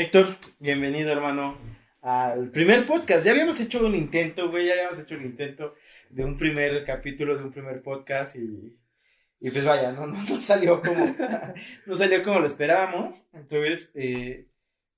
Héctor, bienvenido, hermano, al primer podcast. Ya habíamos hecho un intento, güey, ya habíamos hecho un intento de un primer capítulo, de un primer podcast y, y pues vaya, no, no, no salió como, no salió como lo esperábamos. Entonces, eh,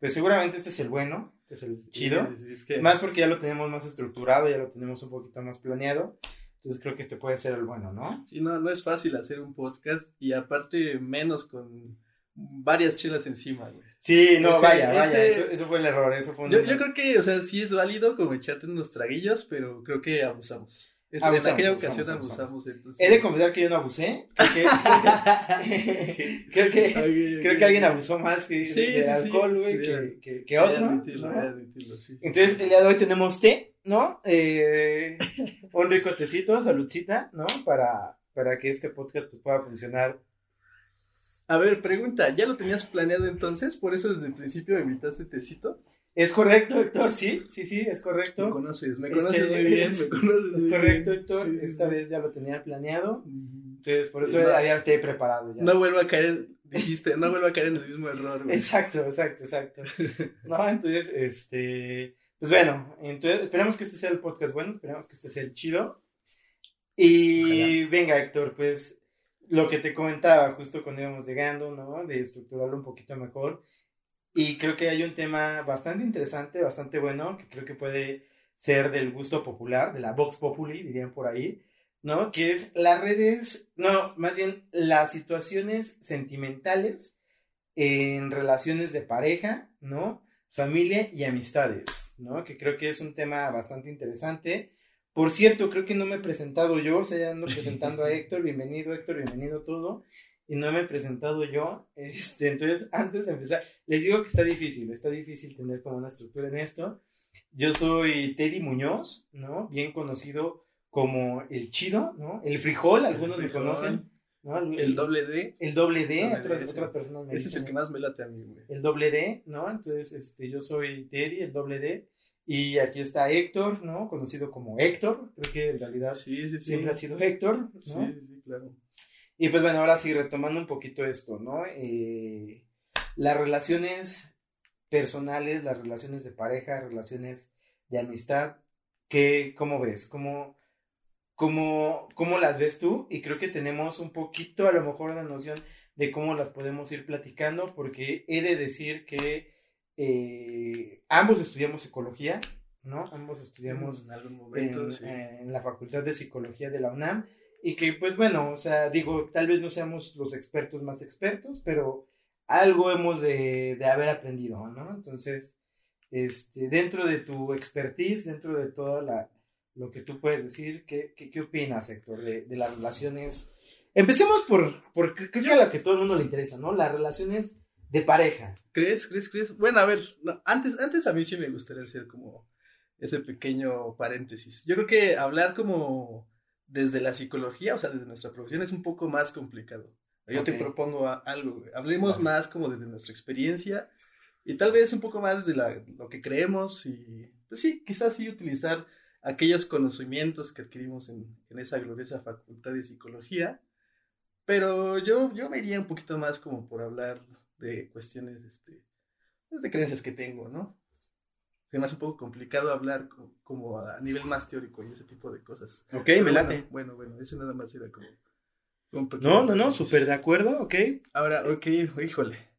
pues seguramente este es el bueno, este es el chido. Sí, sí, es que- Más porque ya lo tenemos más estructurado, ya lo tenemos un poquito más planeado. Entonces creo que este puede ser el bueno, ¿no? Sí, no, no es fácil hacer un podcast y aparte menos con varias chelas encima, güey. Sí, no, vaya, vaya, ese- eso, eso fue el error, eso fue un Yo, yo creo que, o sea, sí es válido como echarte unos traguillos, pero creo que abusamos. Es- Abusamos, en aquella ocasión abusamos. abusamos, entonces. He de confesar que yo no abusé. Creo que, creo que, creo que alguien abusó más que Sí, de, sí, alcohol, güey, Sí, que, que, que otro. admitirlo, ¿no? admitirlo, sí. Entonces, el día de hoy tenemos té, ¿no? Eh, un rico tecito, saludcita, ¿no? Para, para que este podcast pues, pueda funcionar. A ver, pregunta, ¿ya lo tenías planeado entonces? ¿Por eso desde el principio me invitaste tecito? ¿Es correcto, Héctor? Sí, sí, sí, es correcto. Me conoces, me Este, conoces muy bien, me conoces Es muy correcto, bien. Héctor. Sí, Esta sí. vez ya lo tenía planeado. Entonces, por eso No. había té preparado ya. No vuelvo a caer, dijiste, no vuelvo a caer en el mismo error, güey. Exacto, exacto, exacto. No, entonces, este, pues bueno, entonces esperemos que este sea el podcast bueno, esperemos que este sea el chido. Y venga, Héctor, pues lo que te comentaba justo cuando íbamos llegando, ¿no? De estructurarlo un poquito mejor. Y creo que hay un tema bastante interesante, bastante bueno, que creo que puede ser del gusto popular, de la Vox Populi, dirían por ahí, ¿no? Que es las redes, no, más bien las situaciones sentimentales en relaciones de pareja, ¿no? Familia y amistades, ¿no? Que creo que es un tema bastante interesante. Por cierto, creo que no me he presentado yo, o sea, ya ando presentando a Héctor, bienvenido Héctor, bienvenido todo, y no me he presentado yo, este, entonces, antes de empezar, les digo que está difícil, está difícil tener como una estructura en esto. Yo soy Teddy Muñoz, ¿no? Bien conocido como el chido, ¿no? El frijol, algunos me frijol. conocen, ¿no? El doble D, El doble D, Doble otras, personas me ese es el dicen que más me late a mí, güey. el doble D, ¿no? Entonces, este, yo soy Terry, el doble D, y aquí está Héctor, ¿no? Conocido como Héctor, creo que en realidad Sí, sí, sí. siempre ha sido Héctor, ¿no? Sí, sí, sí, claro. Y pues bueno, ahora sí, retomando un poquito esto, ¿no? Eh, las relaciones personales, las relaciones de pareja, relaciones de amistad, ¿qué, ¿cómo ves? ¿Cómo, cómo, ¿Cómo las ves tú? Y creo que tenemos un poquito, a lo mejor, una noción de cómo las podemos ir platicando, porque he de decir que eh, ambos estudiamos psicología, ¿no? Ambos estudiamos en algún momento, en, sí. en la Facultad de Psicología de la UNAM y que pues bueno, o sea, digo, tal vez no seamos los expertos más expertos, pero algo hemos de, de haber aprendido, ¿no? Entonces, este, dentro de tu expertise, dentro de toda la, lo que tú puedes decir, ¿qué, qué, qué opinas, Héctor, de, de las relaciones? Empecemos por, por creo que a la que todo el mundo le interesa, ¿no? Las relaciones de pareja. ¿Crees, crees, crees? Bueno, a ver, no, antes, antes a mí sí me gustaría hacer como ese pequeño paréntesis. Yo creo que hablar como desde la psicología, o sea, desde nuestra profesión, es un poco más complicado. Yo te propongo algo, güey. Hablemos Vale. más como desde nuestra experiencia y tal vez un poco más desde la- lo que creemos y, pues sí, quizás sí utilizar aquellos conocimientos que adquirimos en, en esa gloriosa facultad de psicología. Pero yo, yo me iría un poquito más como por hablar de cuestiones, este, pues, de creencias que tengo, ¿no? Se me hace un poco complicado hablar co- como a nivel más teórico y ese tipo de cosas. Ok, Pero me bueno, late. Bueno, bueno, eso nada más era como... No, no, no, súper de acuerdo, ok. Ahora, ok, híjole.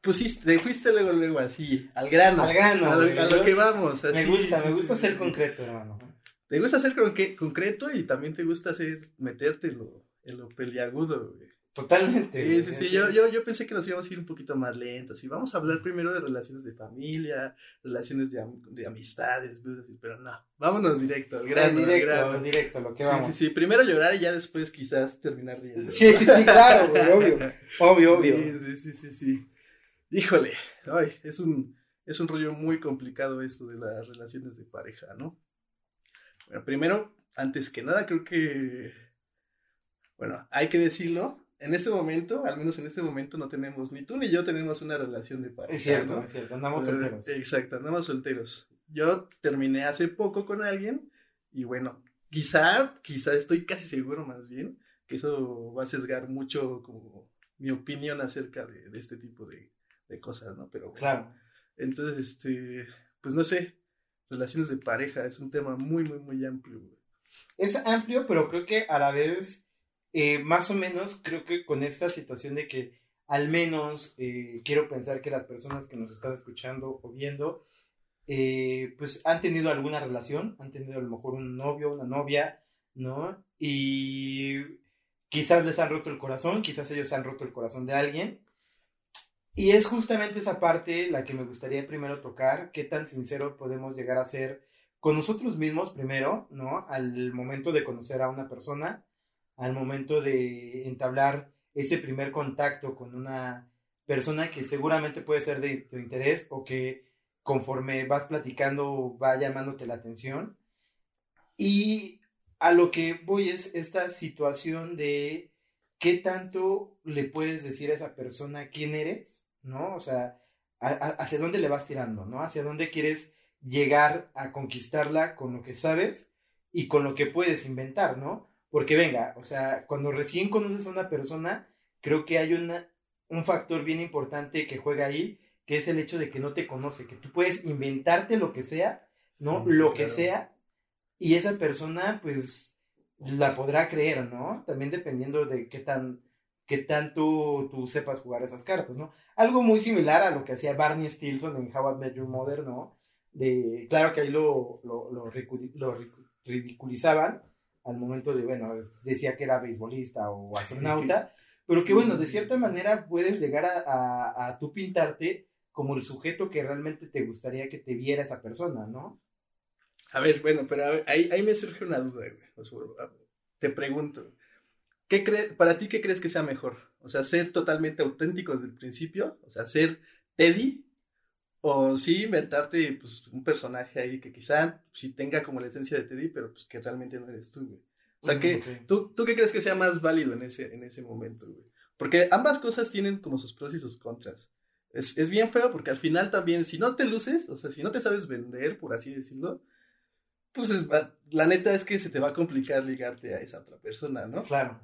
Pusiste, te fuiste luego, luego así, al grano. Al grano, A lo, güey. a lo que vamos. Me gusta, me gusta ser concreto, hermano. Te gusta ser conque- concreto y también te gusta hacer, meterte en lo, en lo peliagudo, güey. Totalmente. Sí, sí, sí, yo, yo, yo pensé que nos íbamos a ir un poquito más lentos y vamos a hablar primero de relaciones de familia, relaciones de, am- de amistades, pero no, vámonos directo, al grano, al directo, grano. directo, lo que Sí, vamos. sí, sí, primero llorar y ya después quizás terminar riendo. Sí, sí, sí, claro, güey, obvio. Obvio, obvio. Sí, sí, sí, sí, sí. Híjole, ay, es un, es un rollo muy complicado esto de las relaciones de pareja, ¿no? Bueno, primero, antes que nada, creo que, bueno, hay que decirlo, en este momento, al menos en este momento, no tenemos, ni tú ni yo tenemos una relación de pareja. Es cierto, ¿no? es cierto, andamos Eh, solteros. Exacto, andamos solteros. Yo terminé hace poco con alguien y bueno, quizá, quizá estoy casi seguro más bien que eso va a sesgar mucho como mi opinión acerca de, de este tipo de, de cosas, ¿no? Pero Claro. Entonces, este, pues no sé, relaciones de pareja es un tema muy, muy, muy amplio. Es amplio, pero creo que a la vez, eh, más o menos, creo que con esta situación de que al menos eh, quiero pensar que las personas que nos están escuchando o viendo, eh, pues han tenido alguna relación, han tenido a lo mejor un novio, una novia, ¿no? Y quizás les han roto el corazón, quizás ellos han roto el corazón de alguien. Y es justamente esa parte la que me gustaría primero tocar, qué tan sincero podemos llegar a ser con nosotros mismos primero, ¿no? Al momento de conocer a una persona, al momento de entablar ese primer contacto con una persona que seguramente puede ser de tu interés o que conforme vas platicando va llamándote la atención. Y a lo que voy es esta situación de qué tanto le puedes decir a esa persona quién eres, ¿no? O sea, hacia dónde le vas tirando, ¿no? Hacia dónde quieres llegar a conquistarla con lo que sabes y con lo que puedes inventar, ¿no? Porque venga, o sea, cuando recién conoces a una persona, creo que hay una, un factor bien importante que juega ahí, que es el hecho de que no te conoce, que tú puedes inventarte lo que sea, ¿no? Sí, sí, lo que claro. sea, y esa persona, pues, la podrá creer, ¿no? También dependiendo de qué tan, qué tanto tú sepas jugar esas cartas, ¿no? Algo muy similar a lo que hacía Barney Stinson en How I Met Your Mother, ¿no? De, claro que ahí lo, lo, ridiculizaban al momento de, bueno, decía que era beisbolista o astronauta, pero que bueno, de cierta manera puedes llegar a, a, a tú pintarte como el sujeto que realmente te gustaría que te viera esa persona, ¿no? A ver, bueno, pero ver, ahí, ahí me surge una duda, güey. O sea, a- te pregunto, ¿qué crees, para ti qué crees que sea mejor? O sea, ser totalmente auténtico desde el principio, o sea, ser Teddy, o sí inventarte pues, un personaje ahí que quizá sí tenga como la esencia de Teddy, pero pues que realmente no eres tú, güey. O sea, ¿qué, Mm, ok. ¿tú, ¿tú qué crees que sea más válido en ese, en ese momento, güey? Porque ambas cosas tienen como sus pros y sus contras. Es, es bien feo porque al final también, si no te luces, o sea, si no te sabes vender, por así decirlo, pues es- va- la neta es que se te va a complicar ligarte a esa otra persona, ¿no? Claro.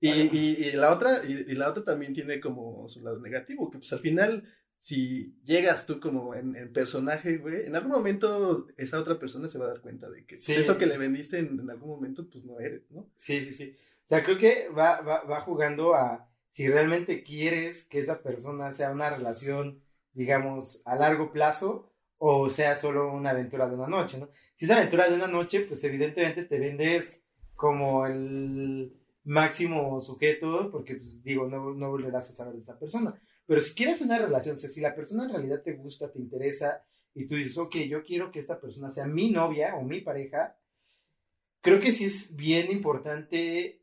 Y, Bueno. y- y la otra, y, y la otra también tiene como su lado negativo, que pues al final, si llegas tú como en, en personaje, güey, en algún momento esa otra persona se va a dar cuenta de que pues, eso que le vendiste en, en algún momento, pues no eres, ¿no? Sí, sí, sí. O sea, creo que va, va, va jugando a si realmente quieres que esa persona sea una relación, digamos, a largo plazo o sea solo una aventura de una noche, ¿no? Si es aventura de una noche, pues evidentemente te vendes como el máximo sujeto, porque, pues digo, no, no volverás a saber de esa persona. Pero si quieres una relación, o si la persona en realidad te gusta, te interesa, y tú dices, ok, yo quiero que esta persona sea mi novia o mi pareja, creo que sí es bien importante.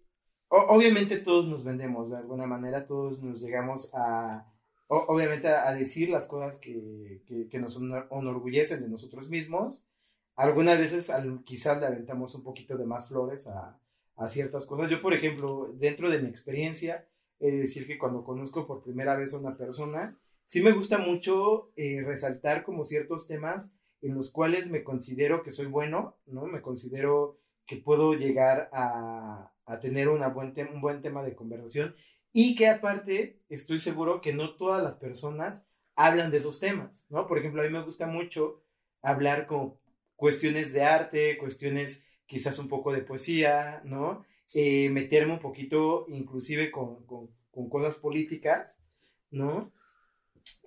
obviamente todos nos vendemos de alguna manera, todos nos llegamos a, obviamente a, decir las cosas que, que, nos enorgullecen de nosotros mismos. Algunas veces quizás le aventamos un poquito de más flores a, a ciertas cosas. Yo, por ejemplo, dentro de mi experiencia, de decir que cuando conozco por primera vez a una persona, sí me gusta mucho eh, resaltar como ciertos temas en los cuales me considero que soy bueno, ¿no? Me considero que puedo llegar a, a tener una buen un buen tema de conversación y que aparte estoy seguro que no todas las personas hablan de esos temas, ¿no? Por ejemplo, a mí me gusta mucho hablar con cuestiones de arte, cuestiones quizás un poco de poesía, ¿no? Eh, meterme un poquito inclusive con, con, con cosas políticas, ¿no?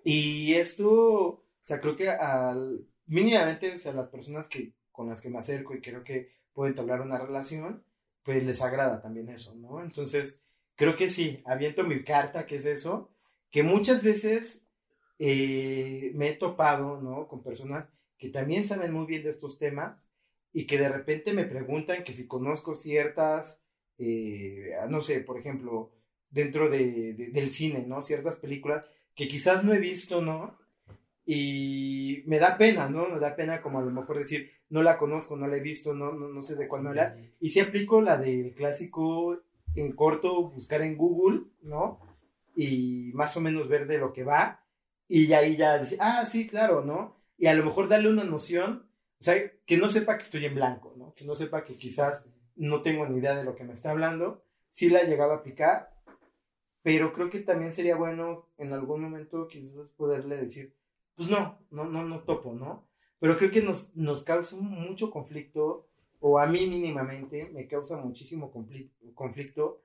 Y esto, o sea, creo que al, mínimamente, o sea, las personas que, con las que me acerco y creo que puedo entablar una relación, pues les agrada también eso, ¿no? Entonces, creo que sí, aviento mi carta, que es eso, que muchas veces eh, me he topado, ¿no? Con personas que también saben muy bien de estos temas y que de repente me preguntan que si conozco ciertas, eh, no sé, por ejemplo, dentro de, de- del cine, ¿no? Ciertas películas que quizás no he visto, ¿no? Y me da pena, ¿no? Me da pena como a lo mejor decir, no la conozco, no la he visto, no, no, no sé de cuál manera. Y sí aplico la del clásico en corto, buscar en Google, ¿no? Y más o menos ver de lo que va. Y ahí ya decir, ah, sí, claro, ¿no? Y a lo mejor darle una noción, o sea, que no sepa que estoy en blanco, ¿no? Que no sepa que quizás no tengo ni idea de lo que me está hablando. Sí la he llegado a aplicar, pero creo que también sería bueno en algún momento quizás poderle decir, pues no, no, no, no topo, ¿no? Pero creo que nos, nos causa mucho conflicto, o a mí mínimamente me causa muchísimo conflicto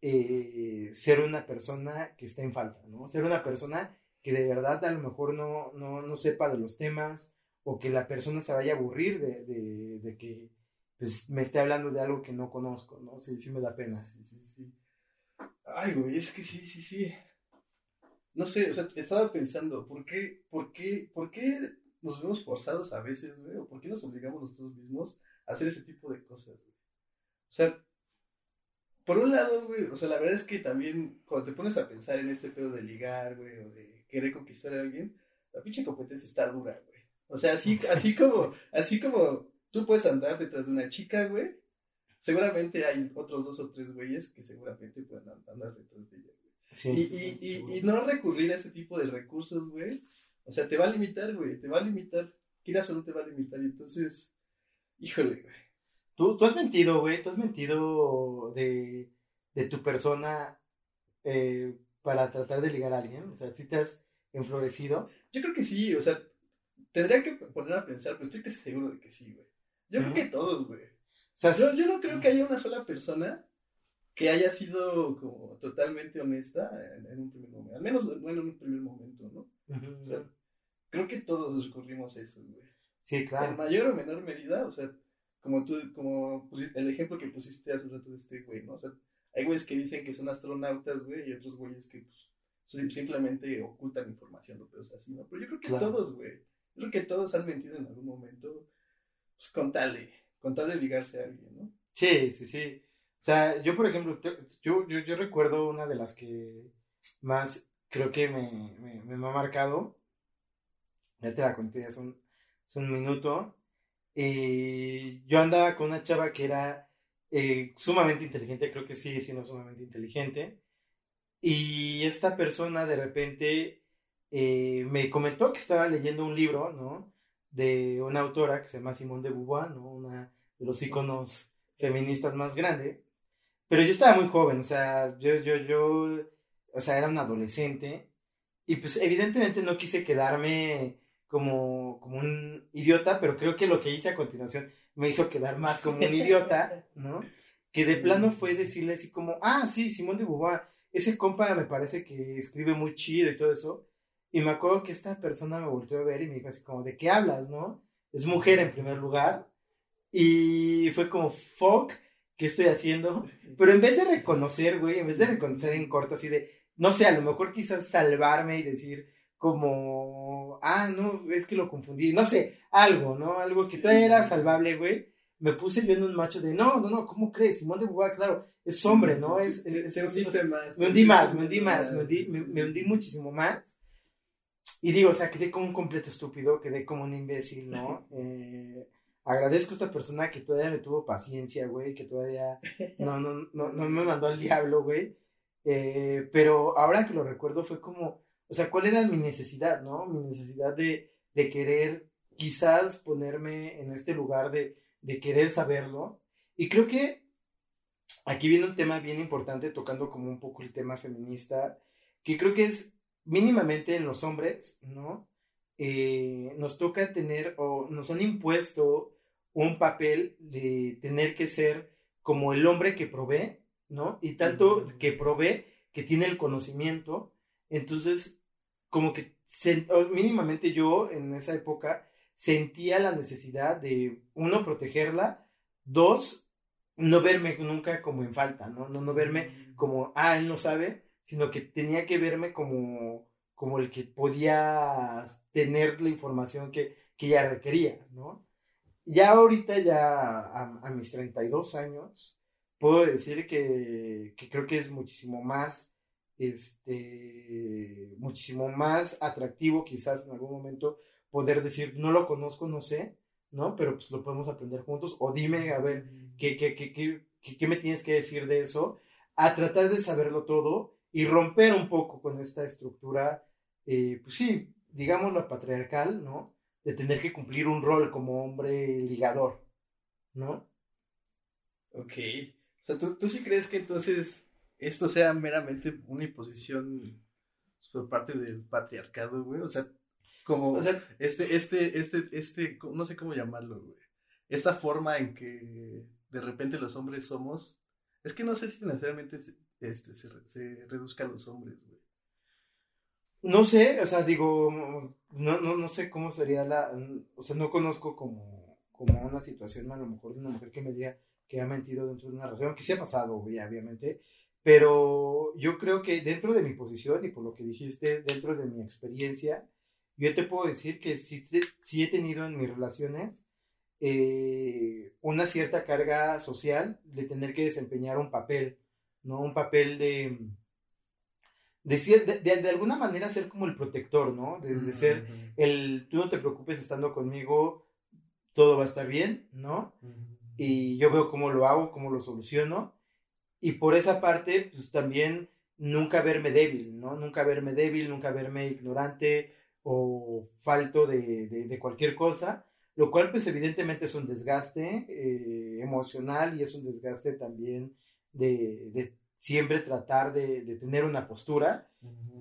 eh, ser una persona que está en falta, ¿no? Ser una persona que de verdad a lo mejor no, no, no sepa de los temas o que la persona se vaya a aburrir de, de, de que pues, me esté hablando de algo que no conozco, ¿no? Sí, sí me da pena. Sí, sí, sí. Ay, güey, es que sí, sí, sí. No sé, o sea, estaba pensando, ¿por qué, por qué, por qué nos vemos forzados a veces, güey? ¿O por qué nos obligamos nosotros mismos a hacer ese tipo de cosas? O sea, por un lado, güey, o sea, la verdad es que también cuando te pones a pensar en este pedo de ligar, güey, o de querer conquistar a alguien, la pinche competencia está dura, güey. O sea, así, así como, así como tú puedes andar detrás de una chica, güey, seguramente hay otros dos o tres güeyes que seguramente pueden andar detrás de ella, güey. Sí, y, y, y, y, no recurrir a ese tipo de recursos, güey. O sea, te va a limitar, güey, te va a limitar. Quieras o no te va a limitar. Y entonces, híjole, güey. Tú, tú has mentido, güey, tú has mentido de, de tu persona eh, para tratar de ligar a alguien. O sea, si te has enflorecido. Yo creo que sí, o sea, tendría que poner a pensar, pero estoy casi seguro de que sí, güey. Yo creo que todos, güey. O sea, yo, yo no creo que haya una sola persona que haya sido como totalmente honesta en, un primer momento. Al menos no en un primer momento, ¿no? o sea, creo que todos recurrimos a eso, güey. Sí, claro. En mayor o menor medida, o sea, como tú, como el ejemplo que pusiste hace un rato de este güey, ¿no? O sea, hay güeyes que dicen que son astronautas, güey, y otros güeyes que pues, simplemente ocultan información o cosas así, ¿no? Pero yo creo que todos, güey. Yo creo que todos han mentido en algún momento, pues con tal de, ligarse a alguien, ¿no? Sí, sí, sí. O sea, yo, por ejemplo, yo, yo, yo recuerdo una de las que más creo que me, me, me ha marcado. Ya te la conté hace un, hace un minuto yo andaba con una chava que era eh, sumamente inteligente, creo que sigue siendo sumamente inteligente. Y esta persona de repente eh, me comentó que estaba leyendo un libro, ¿no? De una autora que se llama Simone de Beauvoir, ¿no? Una de los iconos feministas más grande. Pero yo estaba muy joven, o sea, yo, yo, yo, o sea, era un adolescente. Y pues evidentemente no quise quedarme como, como un idiota, pero creo que lo que hice a continuación me hizo quedar más como un idiota, ¿no? Que de plano fue decirle así como, ah, sí, Simón de Beauvoir, ese compa me parece que escribe muy chido y todo eso. Y me acuerdo que esta persona me volvió a ver y me dijo así como, ¿de qué hablas, no? Es mujer en primer lugar. Y fue como, fuck, ¿qué estoy haciendo? Pero en vez de reconocer, güey, en vez de reconocer en corto, así de, no sé, a lo mejor quizás salvarme y decir, como, ah, no, es que lo confundí, no sé, algo, ¿no? Algo que todavía era salvable, güey. Me puse viendo un macho de, no, no, no, ¿cómo crees? Simón de Beauvoir, claro, es hombre, ¿no? Es, es, es, más. Me hundí más, me hundí más, me hundí, me, hundí muchísimo más. Y digo, o sea, quedé como un completo estúpido, quedé como un imbécil, ¿no? Eh, agradezco a esta persona que todavía me tuvo paciencia, güey, que todavía no, no, no, no me mandó al diablo, güey. Eh, pero ahora que lo recuerdo fue como, o sea, ¿cuál era mi necesidad, no? Mi necesidad de, de querer quizás ponerme en este lugar de, de querer saberlo. Y creo que aquí viene un tema bien importante, tocando como un poco el tema feminista, que creo que es mínimamente en los hombres, ¿no? Eh, nos toca tener o nos han impuesto un papel de tener que ser como el hombre que provee, ¿no? Y tanto que provee que tiene el conocimiento. Entonces, como que mínimamente yo en esa época sentía la necesidad de, uno, protegerla, dos, no verme nunca como en falta, ¿no? No, no verme mm. como, ah, él no sabe, sino que tenía que verme como, como el que podía tener la información que, que ella requería, ¿no? Ya ahorita, ya a, a mis 32 años, puedo decir que, que creo que es muchísimo más este, muchísimo más atractivo quizás en algún momento poder decir, no lo conozco, no sé, ¿no? Pero pues lo podemos aprender juntos, o dime, a ver, ¿qué, qué, qué, qué, qué me tienes que decir de eso? A tratar de saberlo todo y romper un poco con esta estructura, eh, pues sí, digámoslo patriarcal, ¿no? De tener que cumplir un rol como hombre ligador, ¿no? Ok. O sea, ¿tú, tú sí crees que entonces esto sea meramente una imposición por parte del patriarcado, güey. O sea, como este, este, este, este, no sé cómo llamarlo, güey. Esta forma en que de repente los hombres somos, es que no sé si necesariamente este, se, se reduzca a los hombres, güey. No sé, o sea, digo, no, no, no sé cómo sería la, o sea, no conozco como, como una situación a lo mejor de una mujer que me diga que ha mentido dentro de una relación, que sí ha pasado, obviamente, pero yo creo que dentro de mi posición y por lo que dijiste, dentro de mi experiencia, yo te puedo decir que sí, sí he tenido en mis relaciones eh, una cierta carga social de tener que desempeñar un papel, ¿no? Un papel de, de, de, alguna manera ser como el protector, ¿no? Desde ser el, tú no te preocupes estando conmigo, todo va a estar bien, ¿no? Y yo veo cómo lo hago, cómo lo soluciono. Y por esa parte, pues también nunca verme débil, ¿no? Nunca verme débil, nunca verme ignorante o falto de, de cualquier cosa, lo cual pues evidentemente es un desgaste eh, emocional y es un desgaste también de, de siempre tratar de, de, tener una postura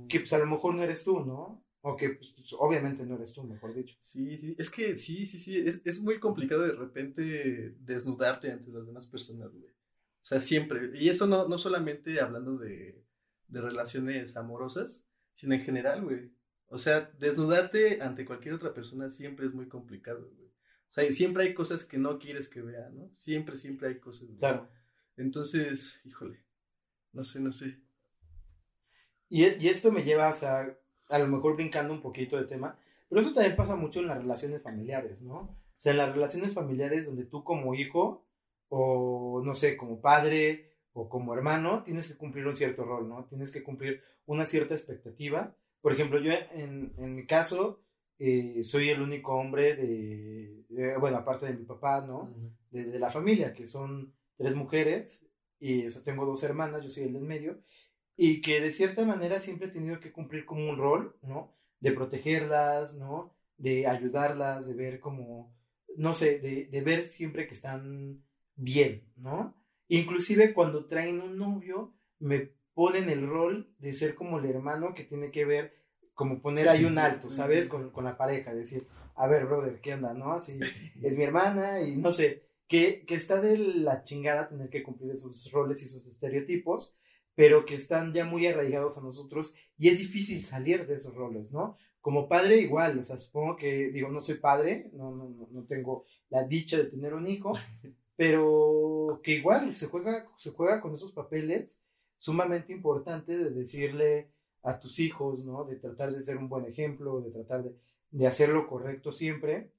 que pues a lo mejor no eres tú, ¿no? O que pues, pues, obviamente no eres tú, mejor dicho. Sí, sí, es que sí, sí, sí, es, es muy complicado de repente desnudarte ante las demás personas, güey. O sea, siempre. Y eso no, no solamente hablando de, de relaciones amorosas, sino en general, güey. O sea, desnudarte ante cualquier otra persona siempre es muy complicado, güey. O sea, siempre hay cosas que no quieres que vea, ¿no? Siempre, siempre hay cosas. Claro. Entonces, híjole, no sé, no sé. Y, y esto me lleva a, a lo mejor brincando un poquito de tema, pero eso también pasa mucho en las relaciones familiares, ¿no? O sea, en las relaciones familiares donde tú como hijo, o no sé, como padre, o como hermano, tienes que cumplir un cierto rol, ¿no? Tienes que cumplir una cierta expectativa. Por ejemplo, yo en, en mi caso, eh, soy el único hombre de, bueno, aparte de mi papá, ¿no? de, la familia, que son tres mujeres, y o tengo dos hermanas, yo soy el del medio, y que de cierta manera siempre he tenido que cumplir como un rol, ¿no? De protegerlas, ¿no? De ayudarlas, de ver como, no sé, de, de ver siempre que están bien, ¿no? Inclusive cuando traen un novio, me ponen el rol de ser como el hermano que tiene que ver como poner ahí un alto, ¿sabes? Con, con, la pareja, decir, a ver, brother, ¿qué onda, no? Así, es mi hermana y no sé, que, que está de la chingada tener que cumplir esos roles y esos estereotipos, pero que están ya muy arraigados a nosotros y es difícil salir de esos roles, ¿no? Como padre igual, o sea, supongo que, digo, no soy padre, no, no, no tengo la dicha de tener un hijo, pero que igual se juega, se juega con esos papeles sumamente importantes de decirle, a tus hijos, ¿no? De tratar de ser un buen ejemplo, de tratar de, de hacer lo correcto siempre.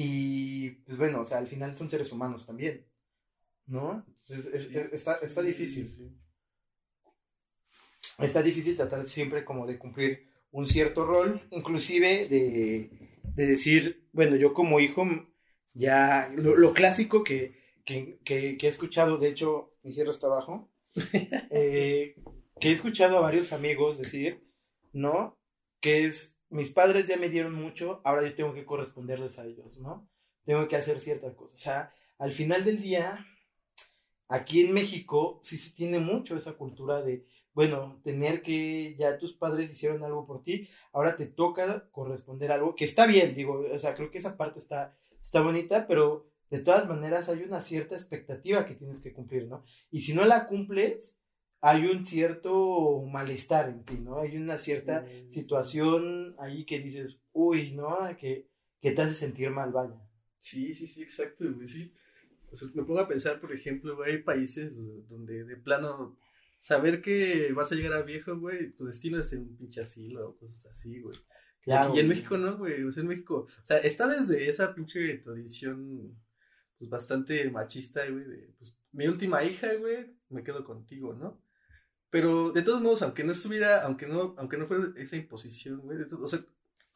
Y pues bueno, o sea, al final son seres humanos también, ¿no? Entonces, está, está difícil. Está difícil tratar siempre como de cumplir un cierto rol, inclusive de, de decir, bueno, yo como hijo, ya lo, clásico que, que, que, que, he escuchado, de hecho, mi cierro está abajo, eh, que he escuchado a varios amigos decir, ¿no? Que es, mis padres ya me dieron mucho, ahora yo tengo que corresponderles a ellos, ¿no? Tengo que hacer ciertas cosas. O sea, al final del día, aquí en México sí se tiene mucho esa cultura de, bueno, tener que ya tus padres hicieron algo por ti, ahora te toca corresponder algo, que está bien, digo, o sea, creo que esa parte está, está bonita, pero de todas maneras hay una cierta expectativa que tienes que cumplir, ¿no? Y si no la cumples, hay un cierto malestar en ti, ¿no? Hay una cierta situación ahí que dices, uy, ¿no? Que, que te hace sentir mal, vaya. Sí, sí, sí, exacto, güey, sí. O sea, me pongo a pensar, por ejemplo, güey, hay países donde de plano saber que vas a llegar a viejo, güey, tu destino es en un pinche asilo o cosas así, güey. Claro, y en México no, güey, o sea, en México, o sea, está desde esa pinche tradición, pues bastante machista, güey, de, pues, mi última hija, güey, me quedo contigo, ¿no? Pero de todos modos, aunque no estuviera, aunque no, aunque no fuera esa imposición, güey, o sea,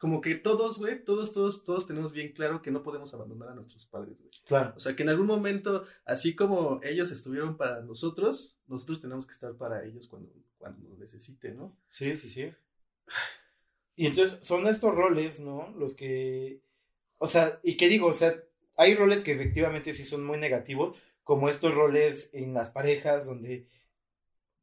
como que todos, güey, todos, todos, todos tenemos bien claro que no podemos abandonar a nuestros padres, güey. Claro. O sea, que en algún momento, así como ellos estuvieron para nosotros, nosotros tenemos que estar para ellos cuando, cuando necesiten, ¿no? Sí, sí, sí. Y entonces son estos roles, ¿no? Los que, o sea, y qué digo, o sea, hay roles que efectivamente sí son muy negativos, como estos roles en las parejas donde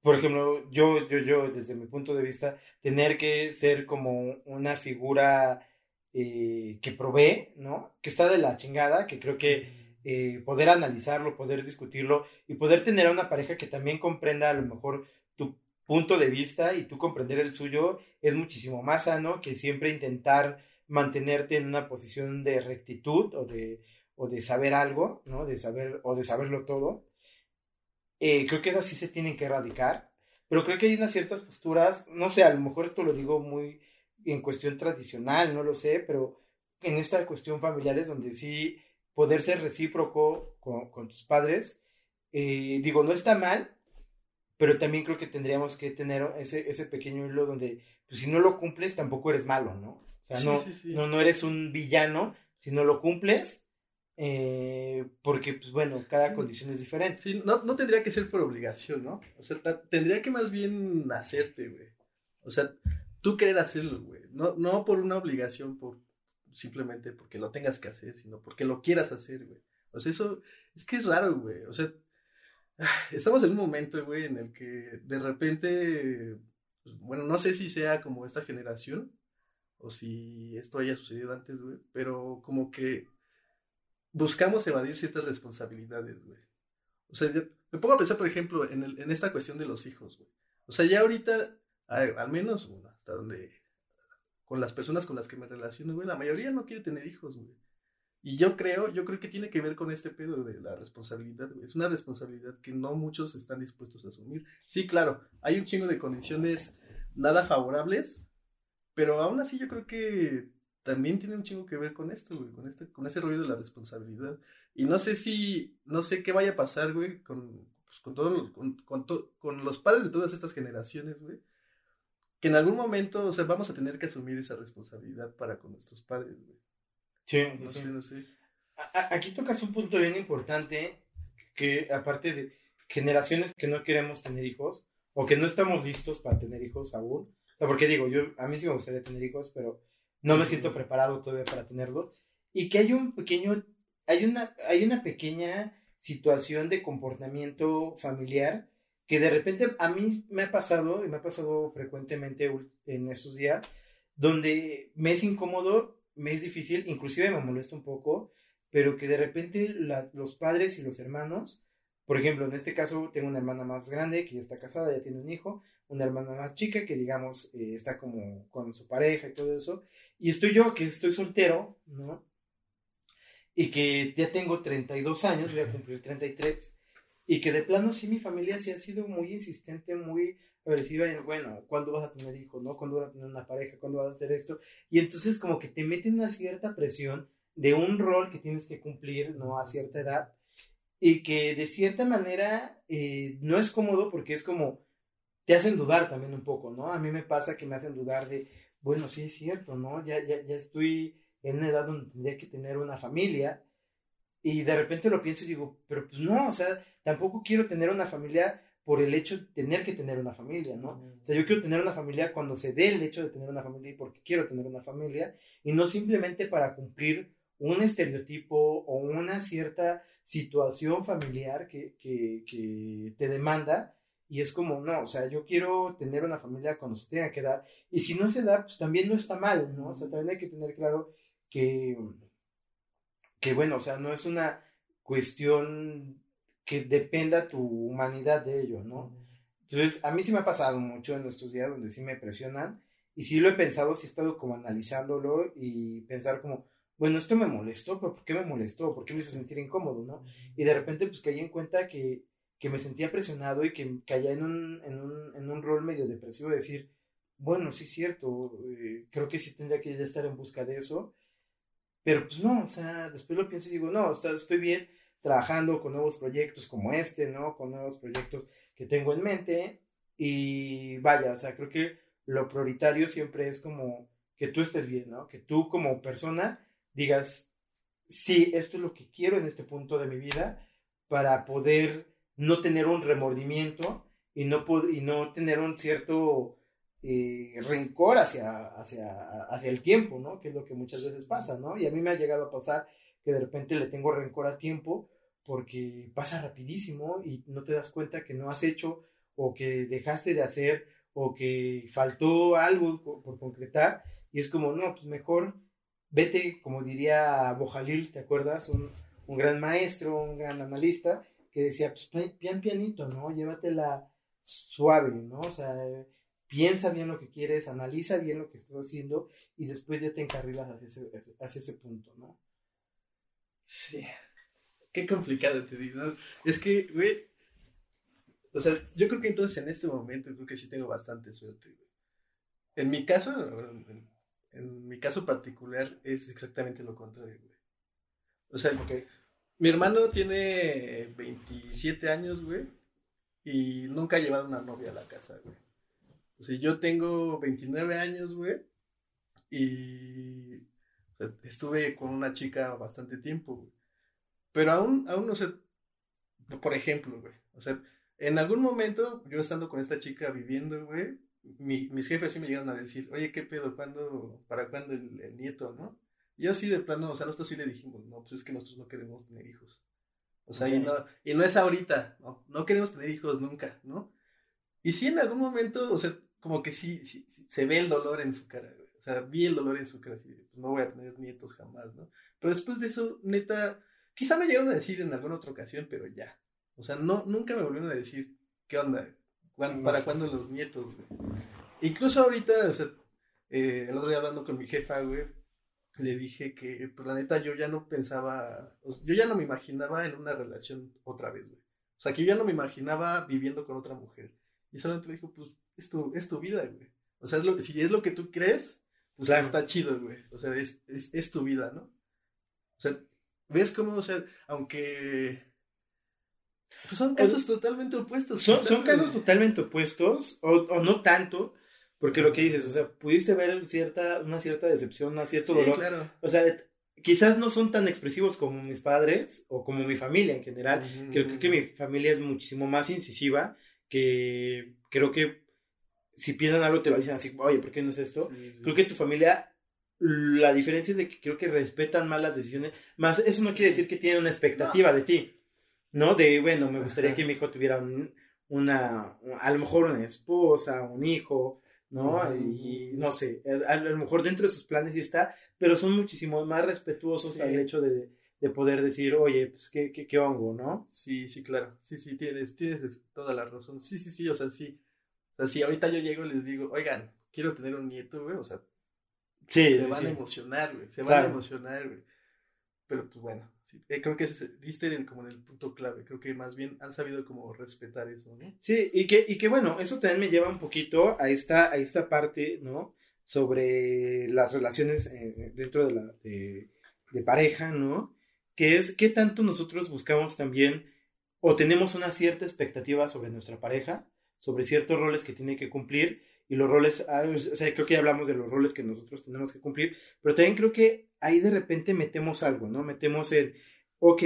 por ejemplo, yo, yo, yo, desde mi punto de vista, tener que ser como una figura eh, que provee, ¿no? Que está de la chingada, que creo que eh, poder analizarlo, poder discutirlo y poder tener a una pareja que también comprenda a lo mejor tu punto de vista y tú comprender el suyo es muchísimo más sano que siempre intentar mantenerte en una posición de rectitud o de, o de saber algo, ¿no? De saber, o de saberlo todo. Eh, creo que esas sí se tienen que erradicar, pero creo que hay unas ciertas posturas, no sé, a lo mejor esto lo digo muy en cuestión tradicional, no lo sé, pero en esta cuestión familiar es donde sí poder ser recíproco con, tus padres, eh, digo, no está mal, pero también creo que tendríamos que tener ese, ese pequeño hilo donde, pues si no lo cumples, tampoco eres malo, ¿no? O sea, no, no, no eres un villano, si no lo cumples, eh, porque, pues bueno, cada condición es diferente. Sí, no, no tendría que ser por obligación, ¿no? O sea, tendría que más bien hacerte, güey. O sea, tú querer hacerlo, güey. No, no por una obligación, por simplemente porque lo tengas que hacer, sino porque lo quieras hacer, güey. O sea, eso es que es raro, güey. O sea, estamos en un momento, güey, en el que de repente, pues, bueno, no sé si sea como esta generación o si esto haya sucedido antes, güey, pero como que buscamos evadir ciertas responsabilidades, güey. O sea, me pongo a pensar, por ejemplo, en, el, en esta cuestión de los hijos, güey. O sea, ya ahorita, al menos hasta donde, con las personas con las que me relaciono, güey, la mayoría no quiere tener hijos, güey. Y yo creo, yo creo que tiene que ver con este pedo de la responsabilidad, güey. Es una responsabilidad que no muchos están dispuestos a asumir. Sí, claro, hay un chingo de condiciones nada favorables, pero aún así yo creo que también tiene un chingo que ver con esto, güey, con, este, con ese rollo de la responsabilidad. Y no sé si, no sé qué vaya a pasar, güey, con, pues, con, todo, con, con, los padres de todas estas generaciones, güey. Que en algún momento, o sea, vamos a tener que asumir esa responsabilidad para con nuestros padres, güey. Sí, no sé, no sé. Aquí tocas un punto bien importante, que aparte de generaciones que no queremos tener hijos, o que no estamos listos para tener hijos aún. O sea, porque digo, yo, a mí sí me gustaría tener hijos, pero no me siento preparado todavía para tenerlo, y que hay un pequeño, hay una, hay una pequeña situación de comportamiento familiar que de repente a mí me ha pasado, y me ha pasado frecuentemente en estos días, donde me es incómodo, me es difícil, inclusive me molesta un poco, pero que de repente los padres y los hermanos, por ejemplo, en este caso tengo una hermana más grande que ya está casada, ya tiene un hijo, una hermana más chica que digamos eh, está como con su pareja y todo eso, y estoy yo que estoy soltero, ¿no? Y que ya tengo 32 años, voy a cumplir 33, y que de plano sí mi familia sí ha sido muy insistente, muy agresiva en, bueno, ¿cuándo vas a tener hijos, no? ¿Cuándo vas a tener una pareja? ¿Cuándo vas a hacer esto? Y entonces como que te meten una cierta presión de un rol que tienes que cumplir, ¿no? A cierta edad, y que de cierta manera eh, no es cómodo porque es como te hacen dudar también un poco, ¿no? A mí me pasa que me hacen dudar de, bueno, sí es cierto, ¿no? Ya, ya, ya estoy en una edad donde tendría que tener una familia y de repente lo pienso y digo, pero pues no, o sea, tampoco quiero tener una familia por el hecho de tener que tener una familia, ¿no? O sea, yo quiero tener una familia cuando se dé el hecho de tener una familia y porque quiero tener una familia y no simplemente para cumplir un estereotipo o una cierta situación familiar que, que, que te demanda y es como, no, o sea, yo quiero tener una familia cuando se tenga que dar. Y si no se da, pues también no está mal, ¿no? O sea, también hay que tener claro que, que bueno, o sea, no es una cuestión que dependa tu humanidad de ello, ¿no? Entonces, a mí sí me ha pasado mucho en estos días donde sí me presionan y sí lo he pensado, sí he estado como analizándolo y pensar como, bueno, esto me molestó, pero ¿por qué me molestó? ¿Por qué me hizo sentir incómodo, no? Y de repente pues caí en cuenta que que me sentía presionado y que caía en un, en un, en un rol medio depresivo de decir, bueno, sí es cierto, eh, creo que sí tendría que ya estar en busca de eso, pero pues no, o sea, después lo pienso y digo, no, estoy bien trabajando con nuevos proyectos como este, ¿no? Con nuevos proyectos que tengo en mente y vaya, o sea, creo que lo prioritario siempre es como que tú estés bien, ¿no? Que tú como persona digas, sí, esto es lo que quiero en este punto de mi vida para poder no tener un remordimiento y no, y no tener un cierto eh, rencor hacia, hacia, hacia el tiempo, ¿no? Que es lo que muchas veces pasa, ¿no? Y a mí me ha llegado a pasar que de repente le tengo rencor al tiempo porque pasa rapidísimo y no te das cuenta que no has hecho o que dejaste de hacer o que faltó algo por, concretar y es como, no, pues mejor vete, como diría Bojalil, ¿te acuerdas? Un, gran maestro, un gran analista, que decía, pues pian pianito, ¿no? Llévatela suave, ¿no? O sea, piensa bien lo que quieres, analiza bien lo que estás haciendo y después ya te encarrilas hacia ese, hacia ese punto, ¿no? Sí. Qué complicado te digo, ¿no? Es que, güey, o sea, yo creo que entonces en este momento creo que sí tengo bastante suerte, güey. En mi caso, mi caso particular es exactamente lo contrario, güey. O sea, okay. mi hermano tiene 27 años, güey, y nunca ha llevado una novia a la casa, güey. O sea, yo tengo 29 años, güey, y estuve con una chica bastante tiempo, güey. Pero aún, aún no sé, por ejemplo, güey, o sea, en algún momento, yo estando con esta chica viviendo, güey, mis jefes sí me llegaron a decir, oye, ¿qué pedo? ¿Cuándo, para cuándo el, nieto, no? Y yo sí de plano, o sea, nosotros sí le dijimos, no, pues es que nosotros no queremos tener hijos. O sea, y, no, y no es ahorita, no, no queremos tener hijos nunca, ¿no? Y sí en algún momento, o sea, como que sí, sí, se ve el dolor en su cara, güey. O sea, vi el dolor en su cara, así, pues no voy a tener nietos jamás, ¿no? Pero después de eso, neta, quizá me llegaron a decir en alguna otra ocasión, pero ya. O sea, no, nunca me volvieron a decir, ¿qué onda? ¿Para cuándo los nietos, güey? Incluso ahorita, o sea, eh, el otro día hablando con mi jefa, güey, le dije que, pues la neta, yo ya no pensaba, yo ya no me imaginaba en una relación otra vez, güey. O sea, que yo ya no me imaginaba viviendo con otra mujer. Y solamente me dijo, pues, es tu, es tu vida, güey. O sea, es lo, si es lo que tú crees, pues está chido, güey. O sea, es, es, es, tu vida, ¿no? O sea, ¿ves cómo, o sea, aunque... Pues son casos totalmente opuestos. Son, son casos totalmente opuestos, o, o, no tanto, porque lo que dices, o sea, pudiste ver cierta, una cierta decepción, un cierto dolor. Claro. O sea, quizás no son tan expresivos como mis padres o como mi familia en general. Creo que mi familia es muchísimo más incisiva, que creo que si piensan algo te lo dicen así, oye, ¿por qué no es esto? Creo que tu familia, la diferencia es de que creo que respetan más las decisiones, más eso no quiere decir que tienen una expectativa de ti, ¿no? De, bueno, me gustaría que mi hijo tuviera una, a lo mejor una esposa, un hijo, ¿no? Y no sé, a, lo mejor dentro de sus planes sí está, pero son muchísimo más respetuosos al hecho de, de, poder decir, oye, pues qué, qué, qué hongo, ¿no? Sí, sí, claro, sí, sí, tienes, tienes toda la razón, sí, sí, sí, o sea, sí. Sea, si ahorita yo llego y les digo, oigan, quiero tener un nieto, güey, o sea, se van a emocionar, güey, se van a emocionar, güey. Pero pues bueno, eh, creo que diste como en el punto clave, creo que más bien han sabido como respetar eso, ¿no? Sí, y que, y que bueno, eso también me lleva un poquito a esta, a esta parte, ¿no? Sobre las relaciones eh, dentro de la de pareja, ¿no? Que es qué tanto nosotros buscamos también o tenemos una cierta expectativa sobre nuestra pareja sobre ciertos roles que tiene que cumplir y los roles, ah, o sea, creo que ya hablamos de los roles que nosotros tenemos que cumplir, pero también creo que ahí de repente metemos algo, ¿no? Metemos el, ok,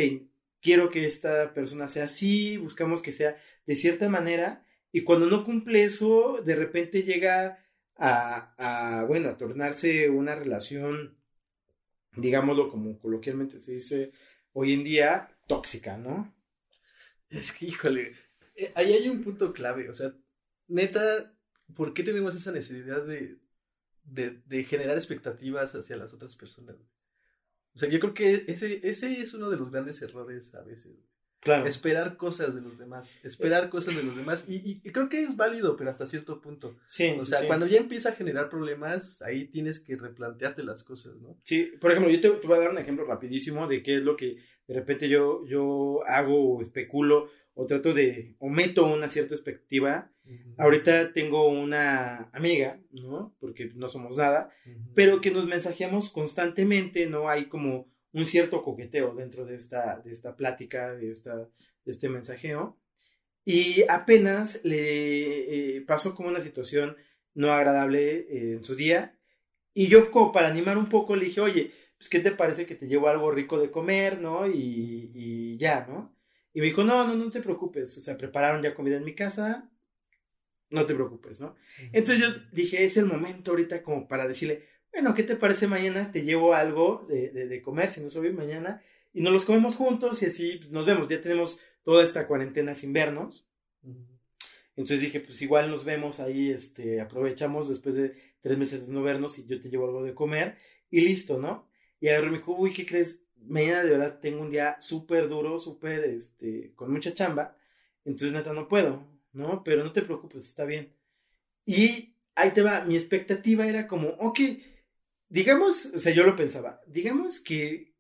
quiero que esta persona sea así, buscamos que sea de cierta manera, y cuando no cumple eso, de repente llega a, a bueno, a tornarse una relación, digámoslo como coloquialmente se dice hoy en día, tóxica, ¿no? Es que, híjole, eh, ahí hay un punto clave, o sea, neta, ¿por qué tenemos esa necesidad de, de, generar expectativas hacia las otras personas? O sea, yo creo que ese, ese es uno de los grandes errores a veces. Claro. Esperar cosas de los demás. Esperar cosas de los demás. Y, y, creo que es válido, pero hasta cierto punto. Sí. O sea, cuando ya empieza a generar problemas, ahí tienes que replantearte las cosas, ¿no? Sí, por ejemplo, yo te, te voy a dar un ejemplo rapidísimo de qué es lo que de repente yo, yo hago o especulo o trato de, o meto una cierta expectativa. Ahorita tengo una amiga, ¿no? Porque no somos nada, pero que nos mensajeamos constantemente, ¿no? Hay como un cierto coqueteo dentro de esta, de esta plática, de, esta, de este mensajeo. Y apenas le eh, pasó como una situación no agradable eh, en su día. Y yo como para animar un poco le dije, oye, pues ¿qué te parece que te llevo algo rico de comer, ¿no? Y, y ya, ¿no? Y me dijo, no, no, no te preocupes, o sea, prepararon ya comida en mi casa, no te preocupes, ¿no? Entonces yo dije, es el momento ahorita como para decirle, bueno, ¿qué te parece mañana? Te llevo algo de, de, comer, si no soy mañana, y nos los comemos juntos y así pues, nos vemos, ya tenemos toda esta cuarentena sin vernos. Entonces dije, pues igual nos vemos ahí, este, aprovechamos después de tres meses de no vernos y yo te llevo algo de comer y listo, ¿no? Y agarró me dijo, uy, ¿qué crees? Mañana de verdad tengo un día súper duro, súper, este, con mucha chamba, entonces neta no puedo, ¿no? Pero no te preocupes, está bien. Y ahí te va, mi expectativa era como, ok, digamos, o sea, yo lo pensaba, digamos que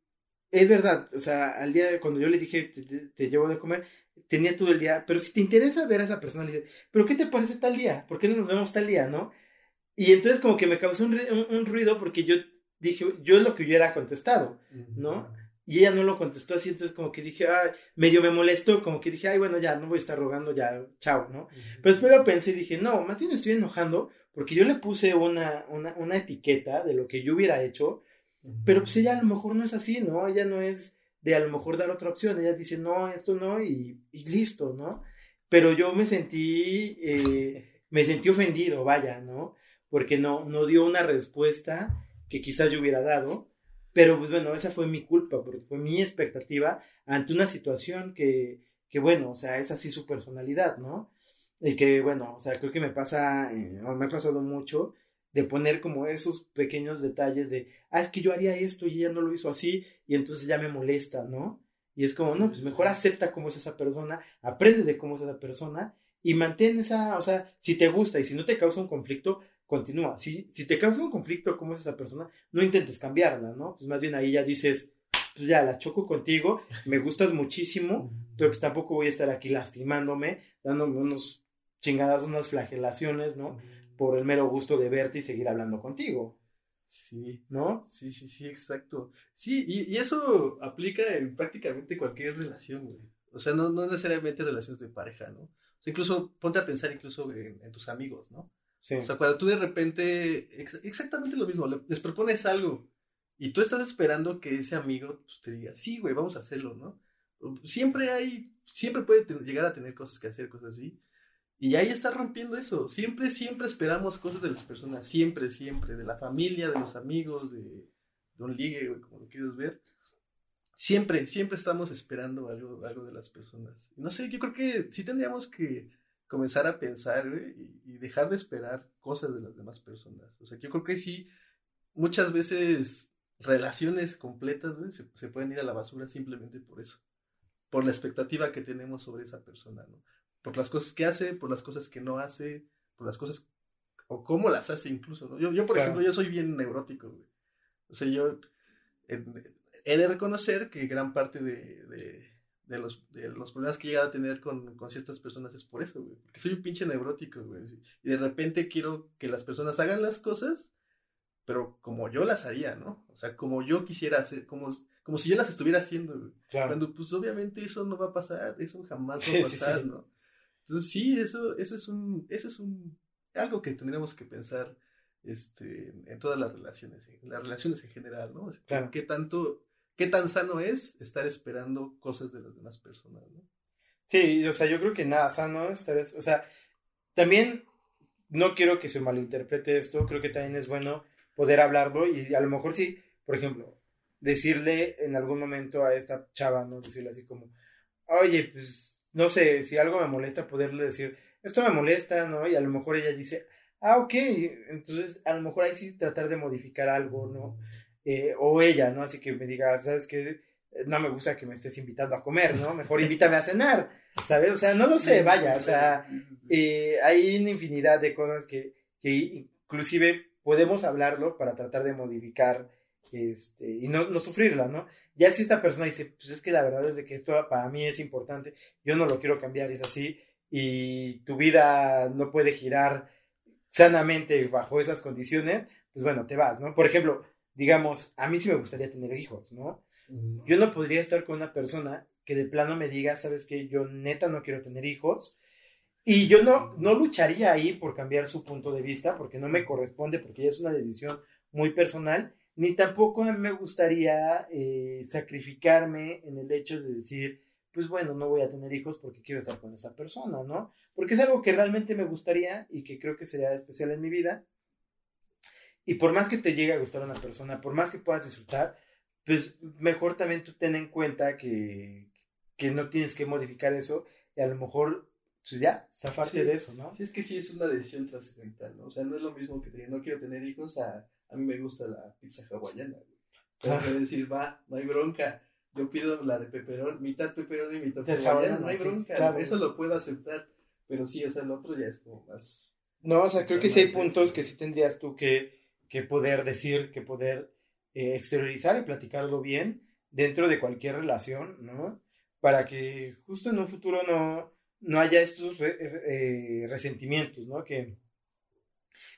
es verdad, o sea, al día de cuando yo le dije, te, llevo de comer, tenía todo el día, pero si te interesa ver a esa persona, le dices, pero ¿qué te parece tal día? ¿Por qué no nos vemos tal día, no? Y entonces como que me causó un, ruido porque yo dije, yo es lo que hubiera contestado, ¿no? Y ella no lo contestó así, entonces como que dije, ay, medio me molestó, como que dije, ay, bueno, ya, no voy a estar rogando, ya, chao, ¿no? Pero después pensé y dije, no, más bien estoy enojando porque yo le puse una, una, una etiqueta de lo que yo hubiera hecho, pero pues ella a lo mejor no es así, ¿no? Ella no es de a lo mejor dar otra opción, ella dice, no, esto no, y, y listo, ¿no? Pero yo me sentí, eh, me sentí ofendido, vaya, ¿no? Porque no, no dio una respuesta que quizás yo hubiera dado, pero pues bueno, esa fue mi culpa, porque fue mi expectativa ante una situación que, que bueno, o sea, es así su personalidad, ¿no? Y que bueno, o sea, creo que me pasa, eh, me ha pasado mucho de poner como esos pequeños detalles de, ah, es que yo haría esto y ella no lo hizo así, y entonces ya me molesta, ¿no? Y es como, no, pues mejor acepta cómo es esa persona, aprende de cómo es esa persona y mantén esa, o sea, si te gusta y si no te causa un conflicto, continúa. Si, si te causa un conflicto cómo es esa persona, no intentes cambiarla, ¿no? Pues más bien ahí ya dices, pues ya la choco contigo, me gustas muchísimo, pero pues tampoco voy a estar aquí lastimándome, dándome unos chingadas, unas flagelaciones, ¿no? por el mero gusto de verte y seguir hablando contigo. Sí. ¿No? Sí, sí, sí, exacto. Sí, y, eso aplica en prácticamente cualquier relación, güey. O sea, no, no necesariamente relaciones de pareja, ¿no? O sea, incluso ponte a pensar incluso en, tus amigos, ¿no? Sí. O sea, cuando tú de repente, exactamente lo mismo, les propones algo y tú estás esperando que ese amigo pues, te diga, sí, güey, vamos a hacerlo, ¿no? Siempre hay, siempre puede llegar a tener cosas que hacer, cosas así. Y ahí está rompiendo eso. Siempre, siempre esperamos cosas de las personas. Siempre, siempre. De la familia, de los amigos, de, un ligue, como lo quieres ver. Siempre, siempre estamos esperando algo, algo de las personas. No sé, yo creo que sí tendríamos que comenzar a pensar y, dejar de esperar cosas de las demás personas. O sea, yo creo que sí, muchas veces relaciones completas se, se pueden ir a la basura simplemente por eso. Por la expectativa que tenemos sobre esa persona, ¿no? Por las cosas que hace, por las cosas que no hace, por las cosas o cómo las hace incluso, ¿no? Yo, yo por ejemplo, yo soy bien neurótico, güey. O sea, yo he de reconocer que gran parte de, de, los, de los problemas que he llegado a tener con, con ciertas personas es por eso, güey. Porque soy un pinche neurótico, güey. Y de repente quiero que las personas hagan las cosas, pero como yo las haría, ¿no? O sea, como yo quisiera hacer, como, como si yo las estuviera haciendo, güey. Claro. Cuando, pues, obviamente eso no va a pasar, eso jamás va a pasar, ¿no? Entonces, sí, eso, eso es un, eso es un, algo que tendríamos que pensar este, en todas las relaciones, en las relaciones en general, ¿no? Claro. ¿Qué tanto, qué tan sano es estar esperando cosas de las demás personas, ¿no? Sí, o sea, yo creo que nada sano estar, o sea, también no quiero que se malinterprete esto, creo que también es bueno poder hablarlo y a lo mejor sí, por ejemplo, decirle en algún momento a esta chava, ¿no? Decirle así como, oye, pues no sé, si algo me molesta, poderle decir, esto me molesta, ¿no? Y a lo mejor ella dice, ah, ok, entonces a lo mejor ahí sí tratar de modificar algo, ¿no? Eh, o ella, ¿no? Así que me diga, ¿sabes qué? No me gusta que me estés invitando a comer, ¿no? Mejor invítame a cenar, ¿sabes? O sea, no lo sé, vaya, o sea, eh, hay una infinidad de cosas que, que inclusive podemos hablarlo para tratar de modificar este, y no, no sufrirla, ¿no? Ya si esta persona dice, pues es que la verdad es de que esto para mí es importante, yo no lo quiero cambiar, es así, y tu vida no puede girar sanamente bajo esas condiciones, pues bueno, te vas, ¿no? Por ejemplo, digamos, a mí sí me gustaría tener hijos, ¿no? Yo no podría estar con una persona que de plano me diga, sabes que yo neta no quiero tener hijos, y yo no, no lucharía ahí por cambiar su punto de vista, porque no me corresponde, porque ya es una decisión muy personal, ni tampoco a mí me gustaría eh, sacrificarme en el hecho de decir, pues bueno, no voy a tener hijos porque quiero estar con esa persona, ¿no? Porque es algo que realmente me gustaría y que creo que sería especial en mi vida. Y por más que te llegue a gustar una persona, por más que puedas disfrutar, pues mejor también tú ten en cuenta que, que no tienes que modificar eso y a lo mejor pues ya, zafarte de eso, ¿no? Sí, es que sí es una decisión trascendental, ¿no? O sea, no es lo mismo que te no quiero tener hijos, a, a mí me gusta la pizza hawaiana, Tengo que decir, va, no hay bronca. Yo pido la de peperón, mitad peperón y mitad hawaiana, no hay bronca, eso lo puedo aceptar. Pero sí, o sea, el otro ya es como más... No, o sea, creo que sí hay puntos que sí tendrías tú que, que poder decir, que poder eh, exteriorizar y platicarlo bien dentro de cualquier relación, ¿no? Para que justo en un futuro no, no haya estos eh, resentimientos, ¿no? Que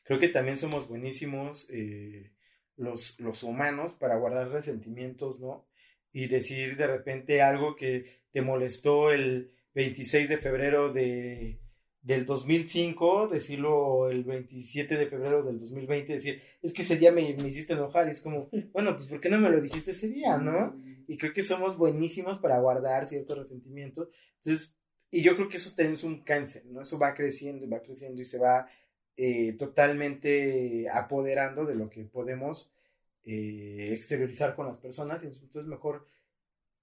creo que también somos buenísimos eh, los, los humanos para guardar resentimientos, ¿no? Y decir de repente algo que te molestó el 26 de febrero de, del 2005, decirlo el 27 de febrero del 2020, decir, es que ese día me, me, hiciste enojar, y es como, bueno, pues ¿por qué no me lo dijiste ese día, no? Mm. Y creo que somos buenísimos para guardar ciertos resentimientos. Entonces, y yo creo que eso es un cáncer, ¿no? Eso va creciendo y va creciendo y se va eh, totalmente apoderando de lo que podemos eh, exteriorizar con las personas. Y entonces mejor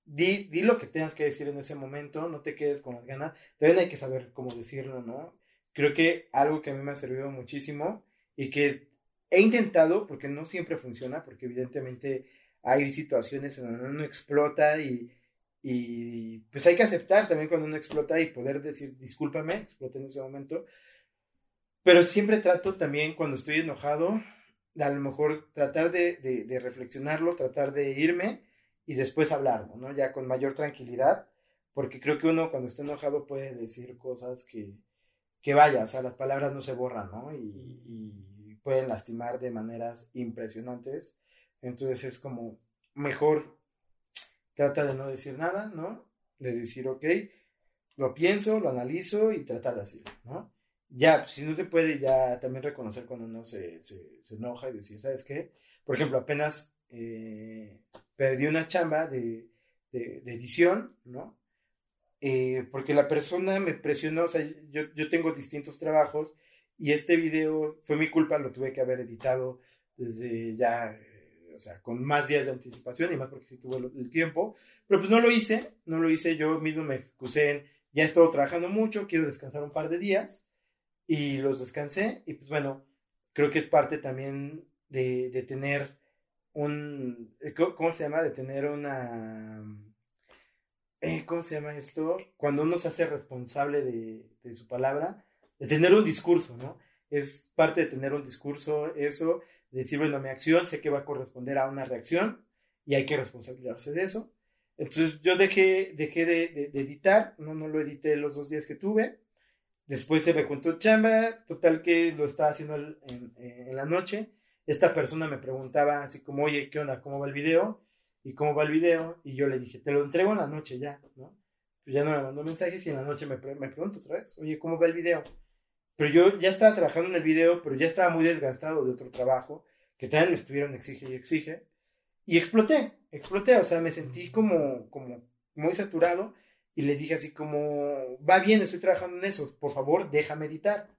di, di lo que tengas que decir en ese momento, no te quedes con las ganas. También hay que saber cómo decirlo, ¿no? Creo que algo que a mí me ha servido muchísimo y que he intentado, porque no siempre funciona, porque evidentemente hay situaciones en donde uno explota y, y pues hay que aceptar también cuando uno explota y poder decir, discúlpame, exploté en ese momento. Pero siempre trato también cuando estoy enojado, a lo mejor tratar de, reflexionarlo, tratar de irme y después hablarlo, ¿no? Ya con mayor tranquilidad, porque creo que uno cuando está enojado puede decir cosas que, que vaya, o sea, las palabras no se borran, ¿no? Y, y pueden lastimar de maneras impresionantes. Entonces es como mejor trata de no decir nada, ¿no? De decir, ok, lo pienso, lo analizo y tratar de hacerlo, ¿no? Ya, si no se puede, ya también reconocer cuando uno se, se, se enoja y decir, ¿sabes qué? Por ejemplo, apenas eh, perdí una chamba de, de, edición, ¿no? Eh, porque la persona me presionó, o sea, yo, yo, tengo distintos trabajos y este video fue mi culpa, lo tuve que haber editado desde ya, eh, o sea, con más días de anticipación y más porque sí tuve el, tiempo, pero pues no lo hice, no lo hice, yo mismo me excusé en, ya he estado trabajando mucho, quiero descansar un par de días y los descansé y pues bueno, creo que es parte también de, de tener un, eh, ¿cómo se llama? De tener una, eh, ¿cómo se llama esto? Cuando uno se hace responsable de, de, su palabra, de tener un discurso, ¿no? Es parte de tener un discurso, eso, de decir, bueno, mi acción sé que va a corresponder a una reacción y hay que responsabilizarse de eso. Entonces yo dejé, dejé de, de, editar, no, no lo edité los dos días que tuve. Después se me juntó chamba, total que lo estaba haciendo en, en la noche esta persona me preguntaba así como, oye, ¿qué onda? ¿Cómo va el video? ¿Y cómo va el video? Y yo le dije, te lo entrego en la noche ya, ¿no? Pues ya no me mandó mensajes y en la noche me, me pregunto otra vez, oye, ¿cómo va el video? Pero yo ya estaba trabajando en el video, pero ya estaba muy desgastado de otro trabajo, que también estuvieron exige y exige. Y exploté, exploté, o sea, me sentí como, como muy saturado y le dije así como, va bien, estoy trabajando en eso, por favor, déjame editar,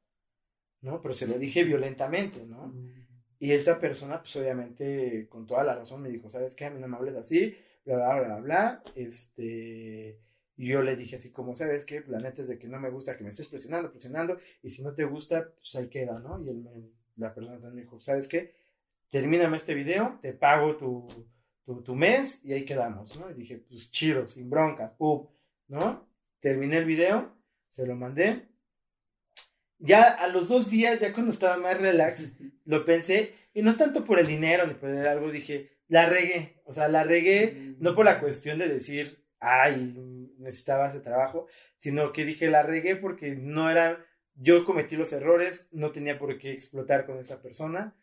¿no? Pero se lo dije violentamente, ¿no? Y esta persona, pues obviamente, con toda la razón, me dijo, ¿sabes qué? A mí no me hables así, bla, bla, bla, bla, este... Y yo le dije así como, ¿sabes qué? La neta es de que no me gusta que me estés presionando, presionando, y si no te gusta, pues ahí queda, ¿no? Y él la persona también me dijo, ¿sabes qué? Termíname este video, te pago tu, tu, tu, mes y ahí quedamos, ¿no? Y dije, pues chido, sin broncas, pum, ¿no? Terminé el video, se lo mandé, ya a los dos días, ya cuando estaba más relax, lo pensé, y no tanto por el dinero ni por algo, dije, la regué, o sea, la regué, no por la cuestión de decir, ay, necesitaba ese trabajo, sino que dije, la regué porque no era, yo cometí los errores, no tenía por qué explotar con esa persona,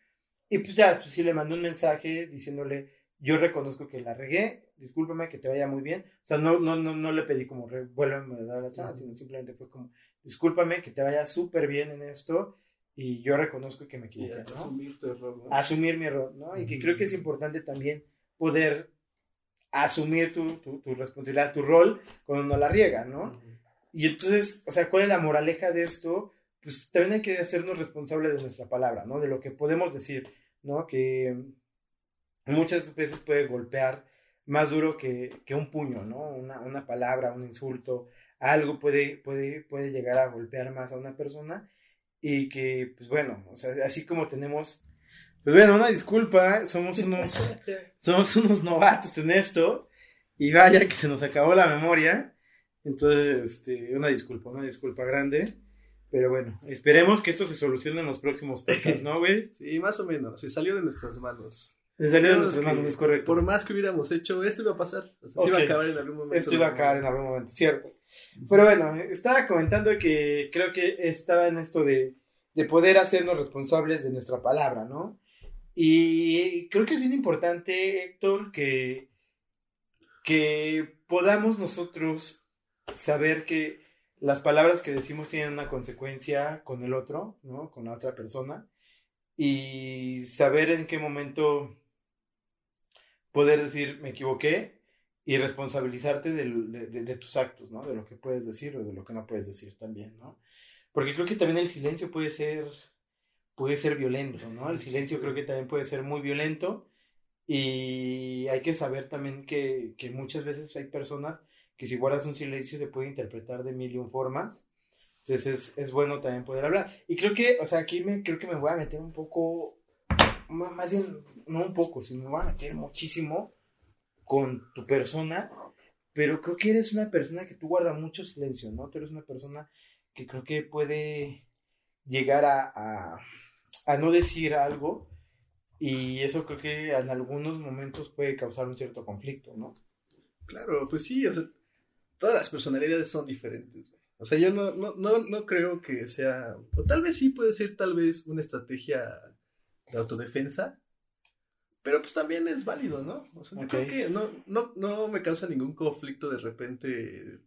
y pues ya, pues sí le mandé un mensaje diciéndole, yo reconozco que la regué, discúlpame, que te vaya muy bien, o sea, no, no, no, no le pedí como, vuélveme a dar la chance, sino simplemente fue como, discúlpame, que te vaya súper bien en esto y yo reconozco que me equivoqué, ¿no? Asumir tu error, ¿no? Asumir mi error, ¿no? Y que creo que es importante también poder asumir tu, tu, responsabilidad, tu rol cuando no la riega, ¿no? Y entonces, o sea, ¿cuál es la moraleja de esto? Pues también hay que hacernos responsables de nuestra palabra, ¿no? De lo que podemos decir, ¿no? Que muchas veces puede golpear más duro que, que un puño, ¿no? Una, una palabra, un insulto, algo puede, puede, puede llegar a golpear más a una persona y que, pues bueno, o sea, así como tenemos, pues bueno, una disculpa, somos unos, somos unos novatos en esto y vaya que se nos acabó la memoria, entonces, este, una disculpa, una disculpa grande. Pero bueno, esperemos que esto se solucione en los próximos podcasts, ¿no, güey? Sí, más o menos. Se salió de nuestras manos. Es correcto. Por más que hubiéramos hecho, esto iba a pasar. O sea, iba a acabar en algún momento. Esto iba a acabar en algún momento, cierto. Pero bueno, estaba comentando que creo que estaba en esto de, de poder hacernos responsables de nuestra palabra, ¿no? Y creo que es bien importante, Héctor, que, que podamos nosotros saber que las palabras que decimos tienen una consecuencia con el otro, ¿no? Con la otra persona. Y saber en qué momento poder decir, me equivoqué, y responsabilizarte de, tus actos, ¿no? De lo que puedes decir o de lo que no puedes decir también, ¿no? Porque creo que también el silencio puede ser, puede ser violento, ¿no? El silencio creo que también puede ser muy violento y hay que saber también que, que muchas veces hay personas que si guardas un silencio se puede interpretar de mil y un formas. Entonces es, bueno también poder hablar. Y creo que, o sea, aquí me, creo que me voy a meter un poco, más bien, no un poco, sino me a meter muchísimo con tu persona, pero creo que eres una persona que tú guardas mucho silencio, ¿no? Tú eres una persona que creo que puede llegar a, a, a no decir algo y eso creo que en algunos momentos puede causar un cierto conflicto, ¿no? Claro, pues sí, o sea, todas las personalidades son diferentes. O sea, yo no, no, no, no creo que sea, o tal vez sí puede ser tal vez una estrategia de autodefensa, pero pues también es válido, ¿no? O sea, creo que no, no, no me causa ningún conflicto de repente,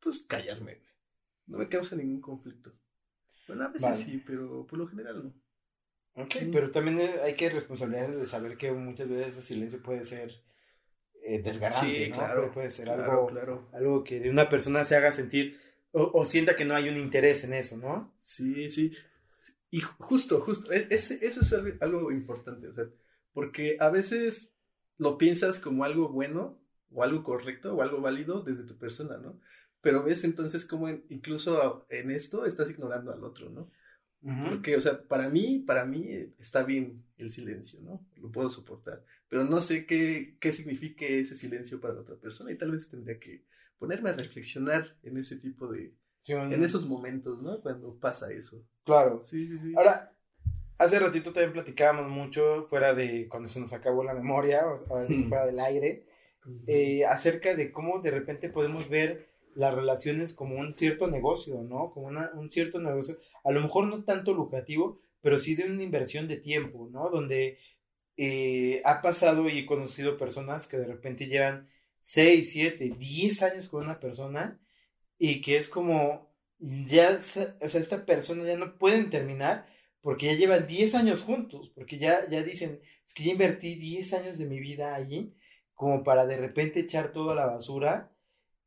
pues callarme, No me causa ningún conflicto. Bueno, a veces sí, pero por lo general no. Ok, pero también hay que responsabilidad de saber que muchas veces ese silencio puede ser eh, desgarrante, sí, Claro, puede, ser algo, algo que una persona se haga sentir o, sienta que no hay un interés en eso, ¿no? Sí, sí. Y justo, justo, e, eso es algo importante, o sea, porque a veces lo piensas como algo bueno o algo correcto o algo válido desde tu persona, ¿no? Pero ves entonces como incluso en esto estás ignorando al otro, ¿no? Porque, o sea, para mí, para mí está bien el silencio, ¿no? Lo puedo soportar, pero no sé qué, qué signifique ese silencio para la otra persona y tal vez tendría que ponerme a reflexionar en ese tipo de, en esos momentos, ¿no? Cuando pasa eso. Claro. Sí, sí, sí. Ahora, hace ratito también platicábamos mucho, fuera de cuando se nos acabó la memoria, o, fuera del aire, eh, acerca de cómo de repente podemos ver las relaciones como un cierto negocio, ¿no? Como un cierto negocio, a lo mejor no tanto lucrativo, pero sí de una inversión de tiempo, ¿no? Donde eh, ha pasado y he conocido personas que de repente llevan 6, 7, 10 años con una persona y que es como, ya, o sea, esta persona ya no pueden terminar porque ya llevan 10 años juntos, porque ya, ya dicen, es que ya invertí 10 años de mi vida allí, como para de repente echar todo a la basura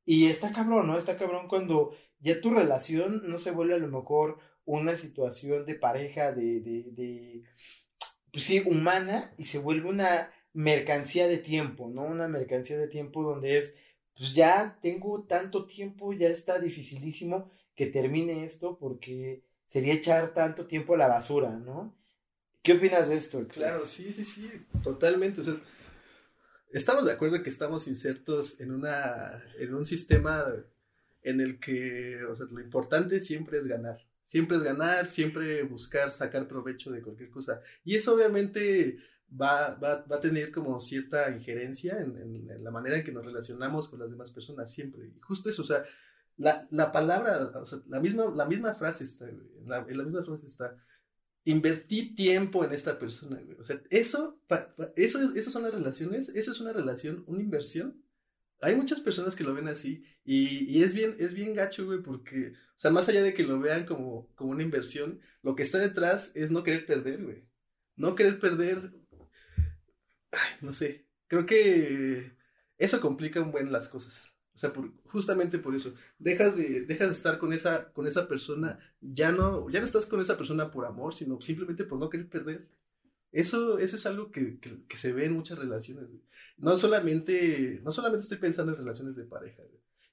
y está cabrón, ¿no? Está cabrón cuando ya tu relación no se vuelve a lo mejor una situación de pareja, de, de, de, pues sí, humana, y se vuelve una mercancía de tiempo, ¿no? Una mercancía de tiempo donde es, pues ya tengo tanto tiempo, ya está dificilísimo que termine esto porque sería echar tanto tiempo a la basura, ¿no? ¿Qué opinas de esto? Claro, sí, sí, sí, totalmente. Estamos de acuerdo que estamos insertos en una en un sistema en el que o sea, lo importante siempre es ganar siempre es ganar siempre buscar sacar provecho de cualquier cosa y eso obviamente va, va, va a tener como cierta injerencia en, la manera en que nos relacionamos con las demás personas siempre y justo eso o sea la, la palabra o sea, la misma la misma frase está en la, misma frase está invertí tiempo en esta persona. O sea, eso, eso, eso son las relaciones, eso es una relación, una inversión. Hay muchas personas que lo ven así y, y, es bien, es bien gacho, güey, porque, o sea, más allá de que lo vean como, como una inversión, lo que está detrás es no querer perder, güey. No querer perder, no sé, creo que eso complica un buen las cosas. O sea, justamente por eso. Dejas de, dejas de estar con esa, con esa persona. Ya no, ya no estás con esa persona por amor, sino simplemente por no querer perder. Eso, eso es algo que, se ve en muchas relaciones. No solamente, no solamente estoy pensando en relaciones de pareja.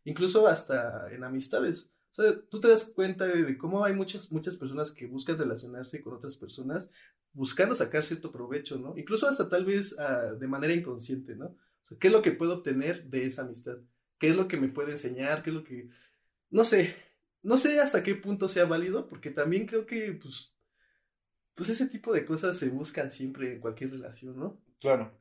incluso hasta en amistades. O sea, tú te das cuenta de cómo hay muchas, muchas personas que buscan relacionarse con otras personas buscando sacar cierto provecho, ¿no? Incluso hasta tal vez ah, de manera inconsciente, ¿no? O sea, ¿qué es lo que puedo obtener de esa amistad? ¿Qué es lo que me puede enseñar? ¿Qué es lo que... No sé, no sé hasta qué punto sea válido, porque también creo que, pues, pues ese tipo de cosas se buscan siempre en cualquier relación, ¿no? Claro.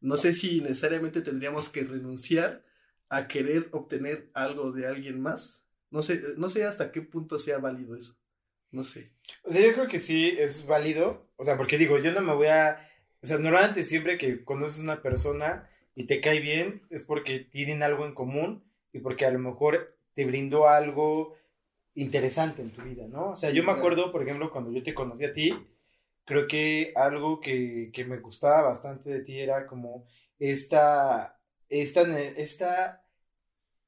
No sé si necesariamente tendríamos que renunciar a querer obtener algo de alguien más. No sé, no sé hasta qué punto sea válido eso. No sé. O sea, yo creo que sí es válido. O sea, porque digo, yo no me voy a. O sea, normalmente siempre que conoces a una persona y te cae bien, es porque tienen algo en común y porque a lo mejor te brindó algo interesante en tu vida, ¿no? O sea, yo me acuerdo, por ejemplo, cuando yo te conocí a ti, creo que algo que, que me gustaba bastante de ti era como esta, esta, esta,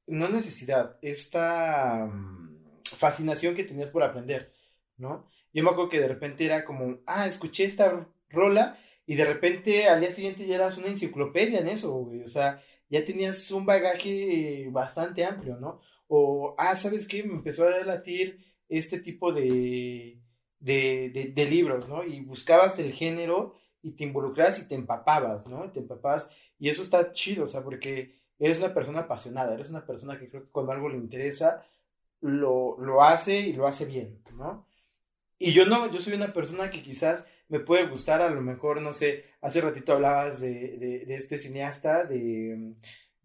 no necesidad, esta mm, fascinación que tenías por aprender, ¿no? Yo me acuerdo que de repente era como, ah, escuché esta rola y de repente al día siguiente ya eras una enciclopedia en eso, güey, o sea, ya tenías un bagaje bastante amplio, ¿no? O, ah, ¿sabes qué? Me empezó a latir este tipo de, de, de, libros, ¿no? Y buscabas el género y te involucrabas y te empapabas, ¿no? Te empapabas y eso está chido, o sea, porque eres una persona apasionada, eres una persona que creo que cuando algo le interesa, lo, lo hace y lo hace bien, ¿no? Y yo no, yo soy una persona que quizás me puede gustar, a lo mejor, no sé, hace ratito hablabas de, de, de este cineasta, de um,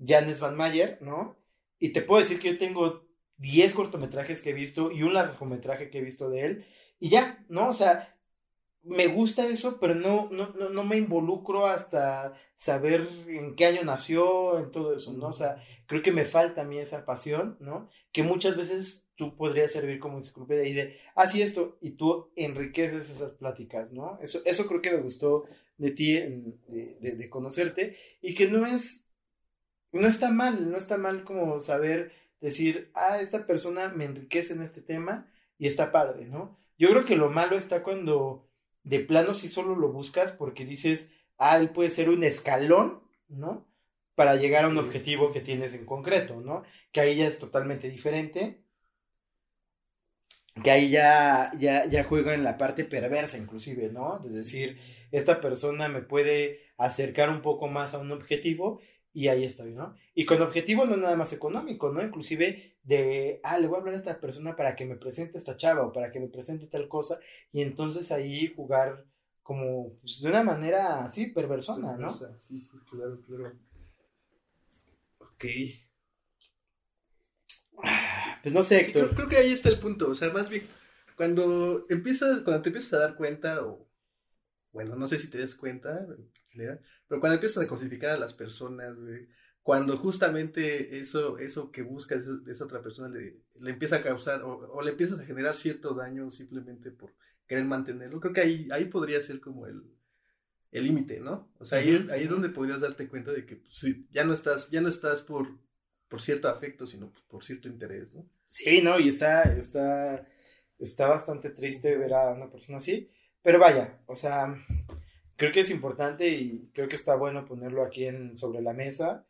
Janes Van Mayer, ¿no? Y te puedo decir que yo tengo 10 cortometrajes que he visto y un largometraje que he visto de él, y ya, ¿no? O sea, me gusta eso, pero no, no, no, no, me involucro hasta saber en qué año nació, en todo eso, ¿no? O sea, creo que me falta a mí esa pasión, ¿no? Que muchas veces tú podrías servir como enciclopedia y de, ah, sí, esto, y tú enriqueces esas pláticas, ¿no? Eso, eso creo que me gustó de ti, de, de, de conocerte, y que no es, no está mal, no está mal como saber decir, ah, esta persona me enriquece en este tema y está padre, ¿no? Yo creo que lo malo está cuando de plano si solo lo buscas porque dices, ah, él puede ser un escalón, ¿no? Para llegar a un objetivo que tienes en concreto, ¿no? Que ahí ya es totalmente diferente. Que ahí ya, ya, ya juega en la parte perversa, inclusive, ¿no? Es decir, esta persona me puede acercar un poco más a un objetivo y ahí estoy, ¿no? Y con objetivo no nada más económico, ¿no? Inclusive de, ah, le voy a hablar a esta persona para que me presente esta chava o para que me presente tal cosa y entonces ahí jugar como pues, de una manera así perversona, ¿no? Sí, sí, claro, claro. Ok. Pues no sé, Héctor. creo, que ahí está el punto, o sea, más bien, cuando empiezas, cuando te empiezas a dar cuenta, o, bueno, no sé si te das cuenta, pero cuando empiezas a cosificar a las personas, cuando justamente eso, eso que buscas de esa otra persona le, le empieza a causar o, le empiezas a generar cierto daño simplemente por querer mantenerlo, creo que ahí, ahí podría ser como el el límite, ¿no? O sea, ahí, es, ahí es donde podrías darte cuenta de que pues, ya no estás, ya no estás por, por cierto afecto, sino por cierto interés, ¿no? Sí, no, y está, está, está bastante triste ver a una persona así, pero vaya, o sea, creo que es importante y creo que está bueno ponerlo aquí en, sobre la mesa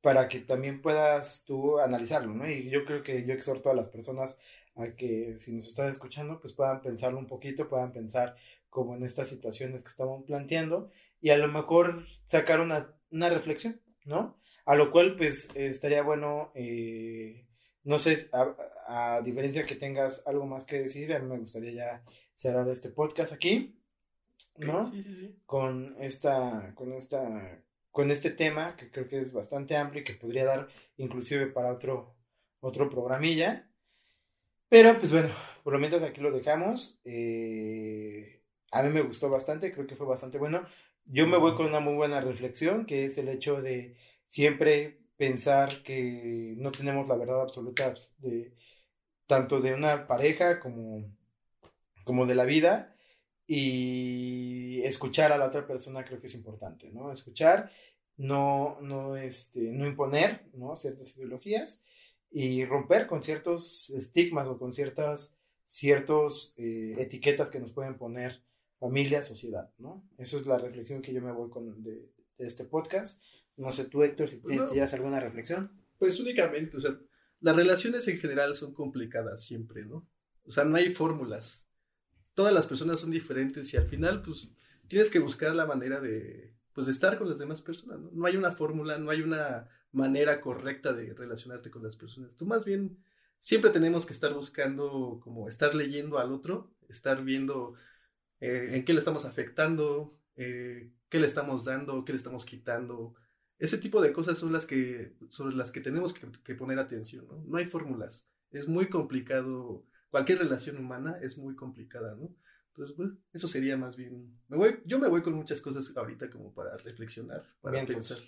para que también puedas tú analizarlo, ¿no? Y yo creo que yo exhorto a las personas a que si nos están escuchando, pues puedan pensarlo un poquito, puedan pensar como en estas situaciones que estamos planteando y a lo mejor sacar una, una reflexión, ¿no? A lo cual, pues, estaría bueno, eh, no sé, a, a, diferencia que tengas algo más que decir, a mí me gustaría ya cerrar este podcast aquí. ¿no? Con esta, con esta, con este tema que creo que es bastante amplio y que podría dar inclusive para otro, otro programilla. Pero pues bueno, por lo menos aquí lo dejamos. Eh, a mí me gustó bastante, creo que fue bastante bueno. Yo me voy con una muy buena reflexión, que es el hecho de siempre pensar que no tenemos la verdad absoluta de tanto de una pareja como, como de la vida y escuchar a la otra persona creo que es importante, ¿no? Escuchar, no, no, este, no imponer, ¿no? Ciertas ideologías y romper con ciertos estigmas o con ciertas ciertos, eh, etiquetas que nos pueden poner familia, sociedad, ¿no? Eso es la reflexión que yo me voy con de, este podcast. No sé tú, Héctor, si pues tienes alguna reflexión. Pues únicamente, o sea, las relaciones en general son complicadas siempre, ¿no? O sea, no hay fórmulas. Todas las personas son diferentes y al final, pues, tienes que buscar la manera de, pues, de estar con las demás personas, ¿no? No hay una fórmula, no hay una manera correcta de relacionarte con las personas. Tú más bien, siempre tenemos que estar buscando, como, estar leyendo al otro, estar viendo eh, en qué le estamos afectando, eh, qué le estamos dando, qué le estamos quitando. Ese tipo de cosas son las que, sobre las que tenemos que, poner atención, ¿no? No hay fórmulas. Es muy complicado. Cualquier relación humana es muy complicada, ¿no? Entonces, eso sería más bien. Me voy, yo me voy con muchas cosas ahorita como para reflexionar, para pensar.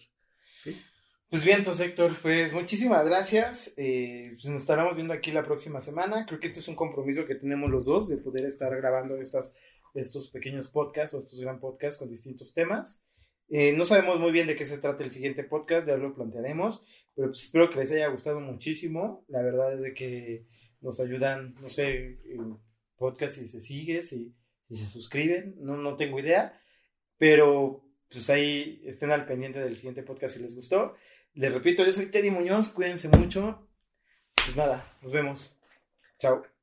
Pues bien, entonces Héctor, pues muchísimas gracias. Eh, pues nos estaremos viendo aquí la próxima semana. Creo que esto es un compromiso que tenemos los dos de poder estar grabando estas estos pequeños podcasts o estos gran podcasts con distintos temas. Eh, no sabemos muy bien de qué se trata el siguiente podcast, ya lo plantearemos, pero pues espero que les haya gustado muchísimo. La verdad es de que nos ayudan, no sé, podcast si se sigue, si, si se suscriben, no, no tengo idea, pero pues ahí estén al pendiente del siguiente podcast si les gustó. Les repito, yo soy Teddy Muñoz, cuídense mucho. Pues nada, nos vemos. Chao.